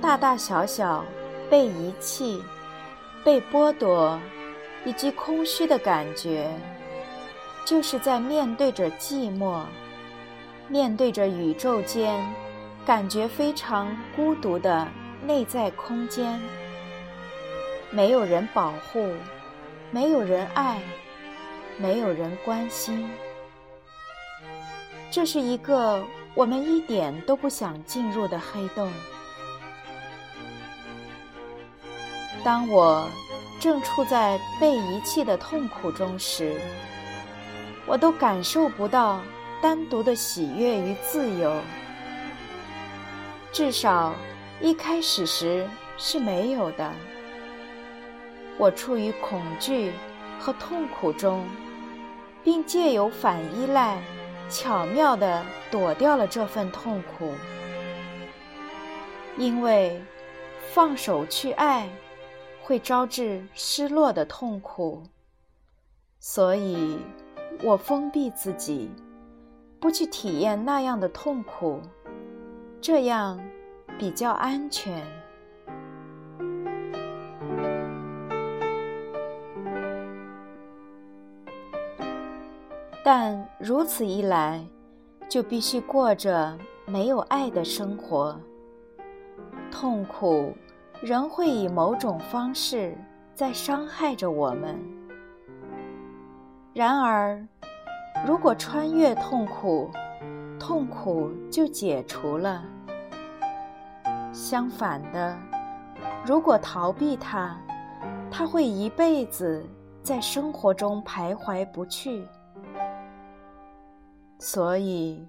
大大小小。被遗弃、被剥夺以及空虚的感觉，就是在面对着寂寞，面对着宇宙间感觉非常孤独的内在空间。没有人保护，没有人爱，没有人关心。这是一个我们一点都不想进入的黑洞。当我正处在被遗弃的痛苦中时，我都感受不到单独的喜悦与自由。至少一开始时是没有的。我处于恐惧和痛苦中，并借由反依赖，巧妙地躲掉了这份痛苦。因为放手去爱。会招致失落的痛苦，所以我封闭自己，不去体验那样的痛苦，这样比较安全。但如此一来，就必须过着没有爱的生活，痛苦。仍会以某种方式在伤害着我们。然而，如果穿越痛苦，痛苦就解除了。相反的，如果逃避它，它会一辈子在生活中徘徊不去。所以，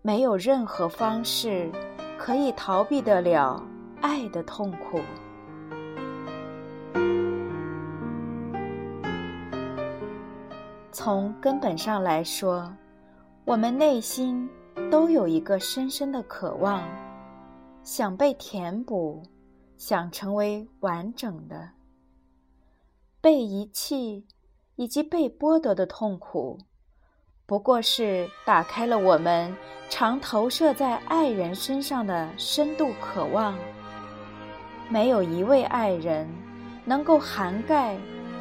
没有任何方式可以逃避得了。爱的痛苦。从根本上来说，我们内心都有一个深深的渴望，想被填补，想成为完整的。被遗弃以及被剥夺的痛苦，不过是打开了我们常投射在爱人身上的深度渴望。没有一位爱人能够涵盖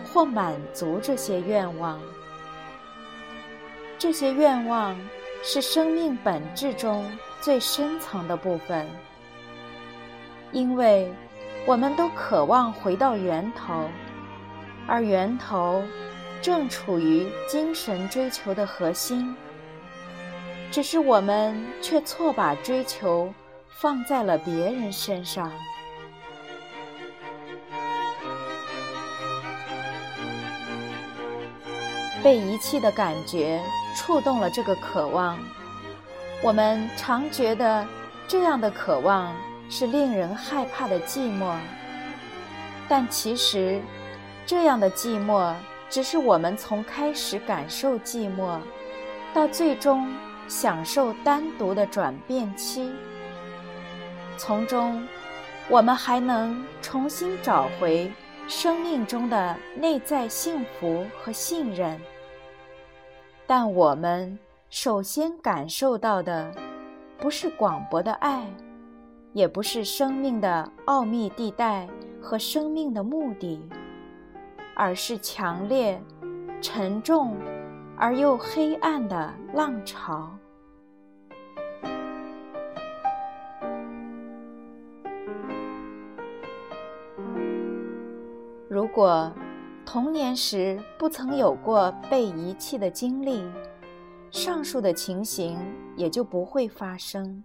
或满足这些愿望。这些愿望是生命本质中最深层的部分，因为我们都渴望回到源头，而源头正处于精神追求的核心。只是我们却错把追求放在了别人身上。被遗弃的感觉触动了这个渴望。我们常觉得这样的渴望是令人害怕的寂寞，但其实，这样的寂寞只是我们从开始感受寂寞，到最终享受单独的转变期。从中，我们还能重新找回生命中的内在幸福和信任。但我们首先感受到的，不是广博的爱，也不是生命的奥秘地带和生命的目的，而是强烈、沉重而又黑暗的浪潮。如果。童年时不曾有过被遗弃的经历，上述的情形也就不会发生。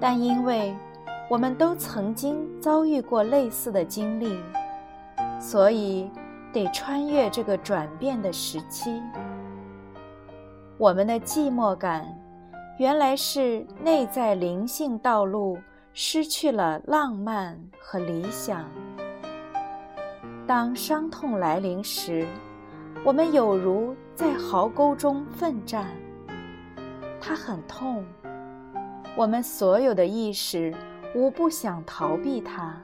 但因为我们都曾经遭遇过类似的经历，所以得穿越这个转变的时期。我们的寂寞感，原来是内在灵性道路失去了浪漫和理想。当伤痛来临时，我们有如在壕沟中奋战，它很痛，我们所有的意识无不想逃避它。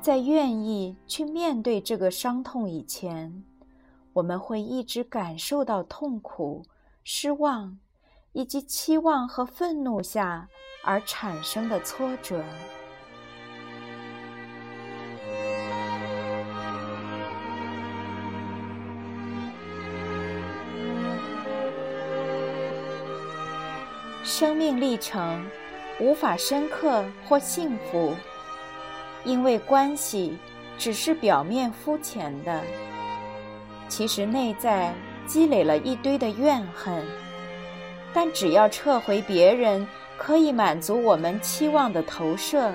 在愿意去面对这个伤痛以前，我们会一直感受到痛苦、失望，以及期望和愤怒下而产生的挫折。生命历程无法深刻或幸福。因为关系只是表面肤浅的，其实内在积累了一堆的怨恨。但只要撤回别人可以满足我们期望的投射，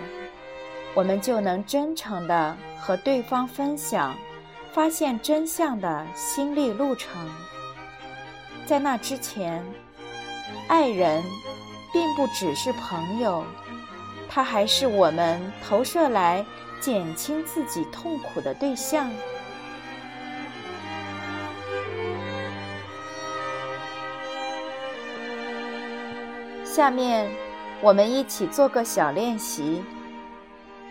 我们就能真诚地和对方分享发现真相的心历路程。在那之前，爱人并不只是朋友。他还是我们投射来减轻自己痛苦的对象。下面，我们一起做个小练习。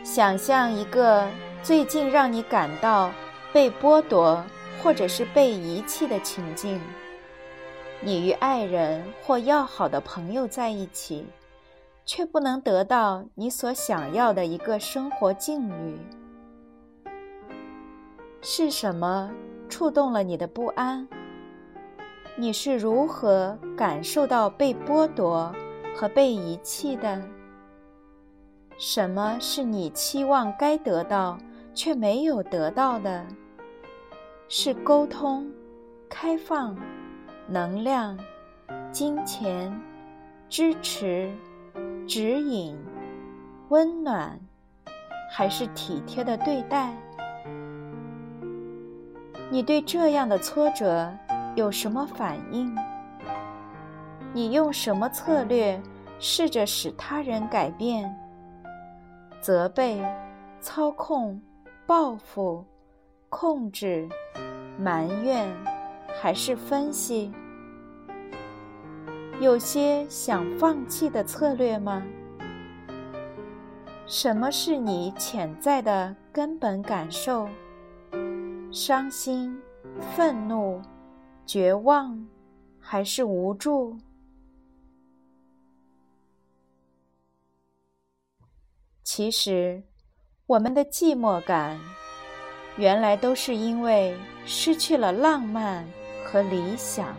想象一个最近让你感到被剥夺或者是被遗弃的情境。你与爱人或要好的朋友在一起。却不能得到你所想要的一个生活境遇，是什么触动了你的不安？你是如何感受到被剥夺和被遗弃的？什么是你期望该得到却没有得到的？是沟通、开放、能量、金钱、支持。指引、温暖，还是体贴的对待？你对这样的挫折有什么反应？你用什么策略试着使他人改变？责备、操控、报复、控制、埋怨，还是分析？有些想放弃的策略吗？什么是你潜在的根本感受？伤心、愤怒、绝望，还是无助？其实，我们的寂寞感，原来都是因为失去了浪漫和理想。